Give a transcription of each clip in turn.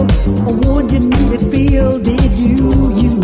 I warned you need to feel? Did you, you?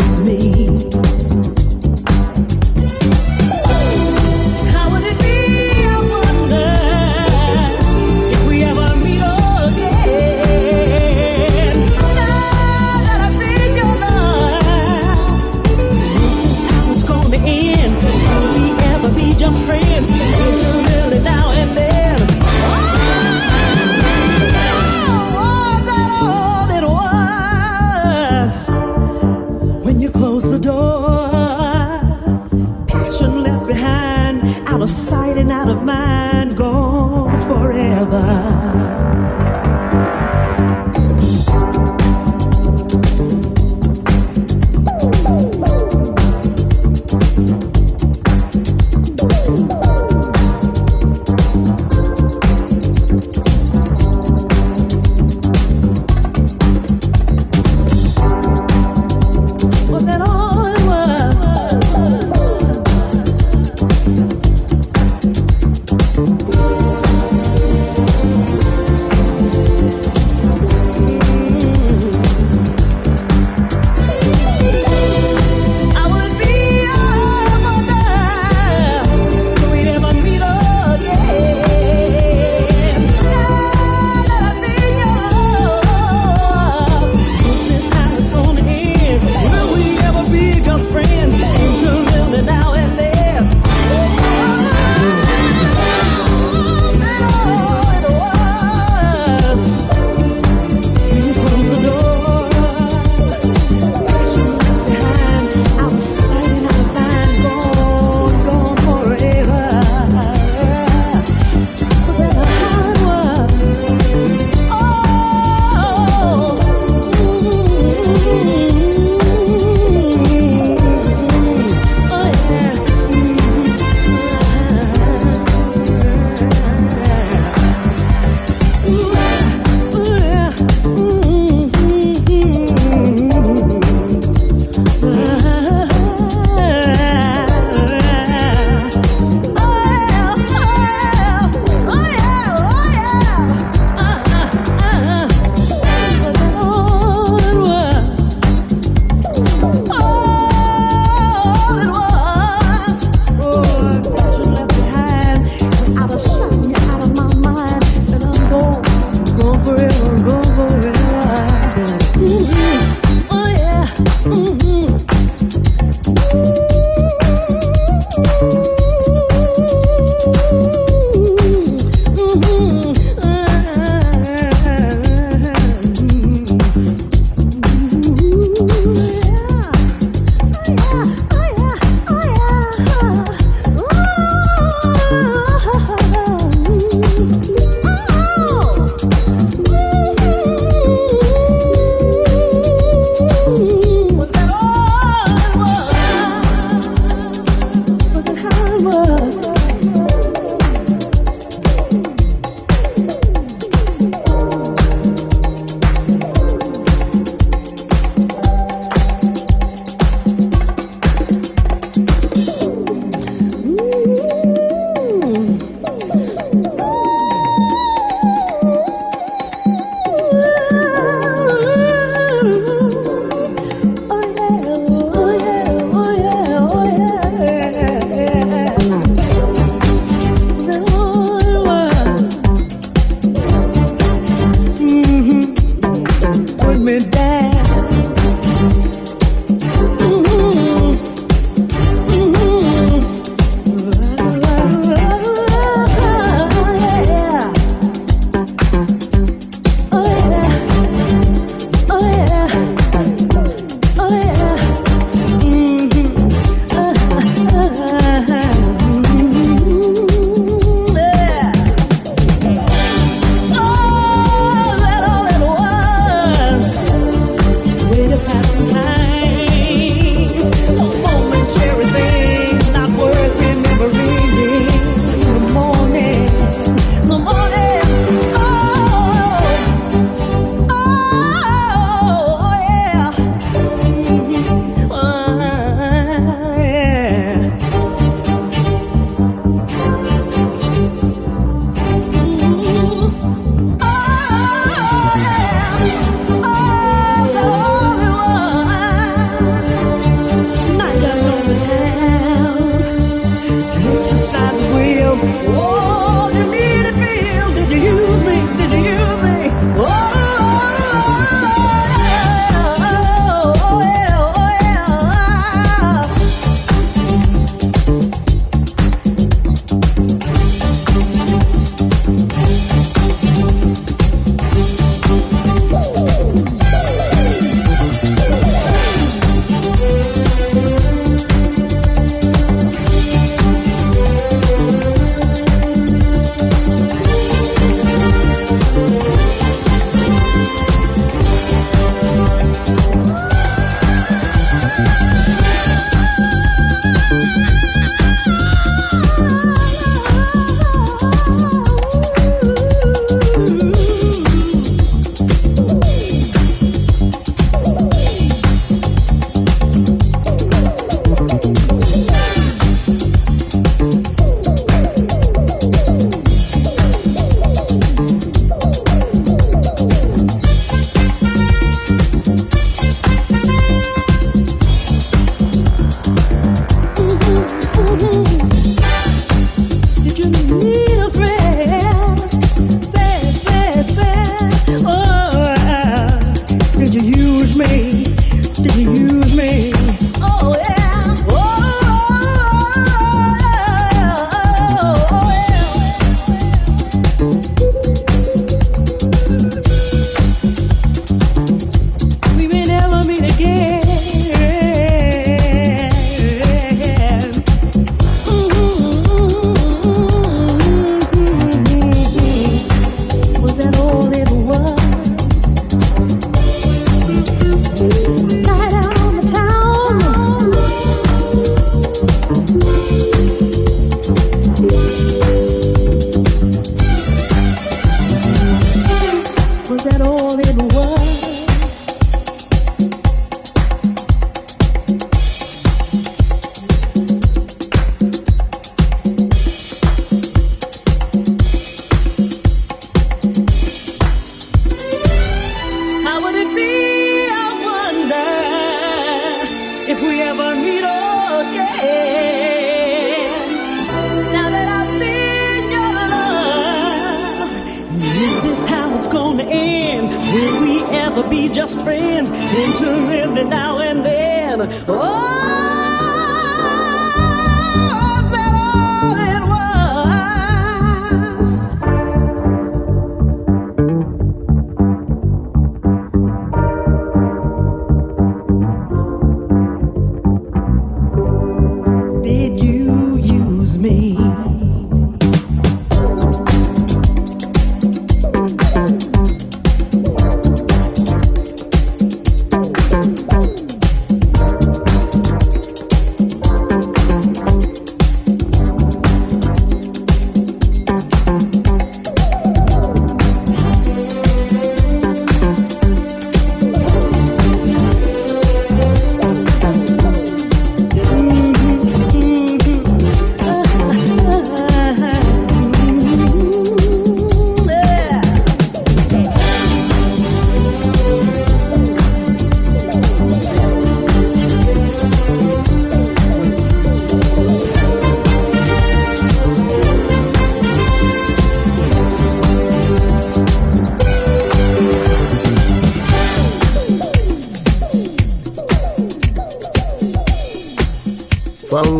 be just friends intimately now and then. Oh!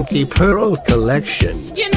The Pearl Collection. You know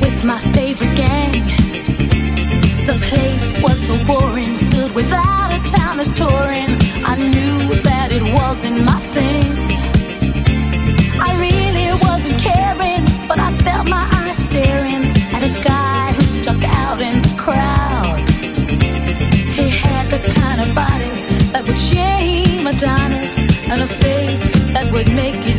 with my favorite gang. The place was so boring, filled without a town touring. I knew that it wasn't my thing. I really wasn't caring, but I felt my eyes staring at a guy who stuck out in the crowd. He had the kind of body that would shame Adonis and a face that would make you.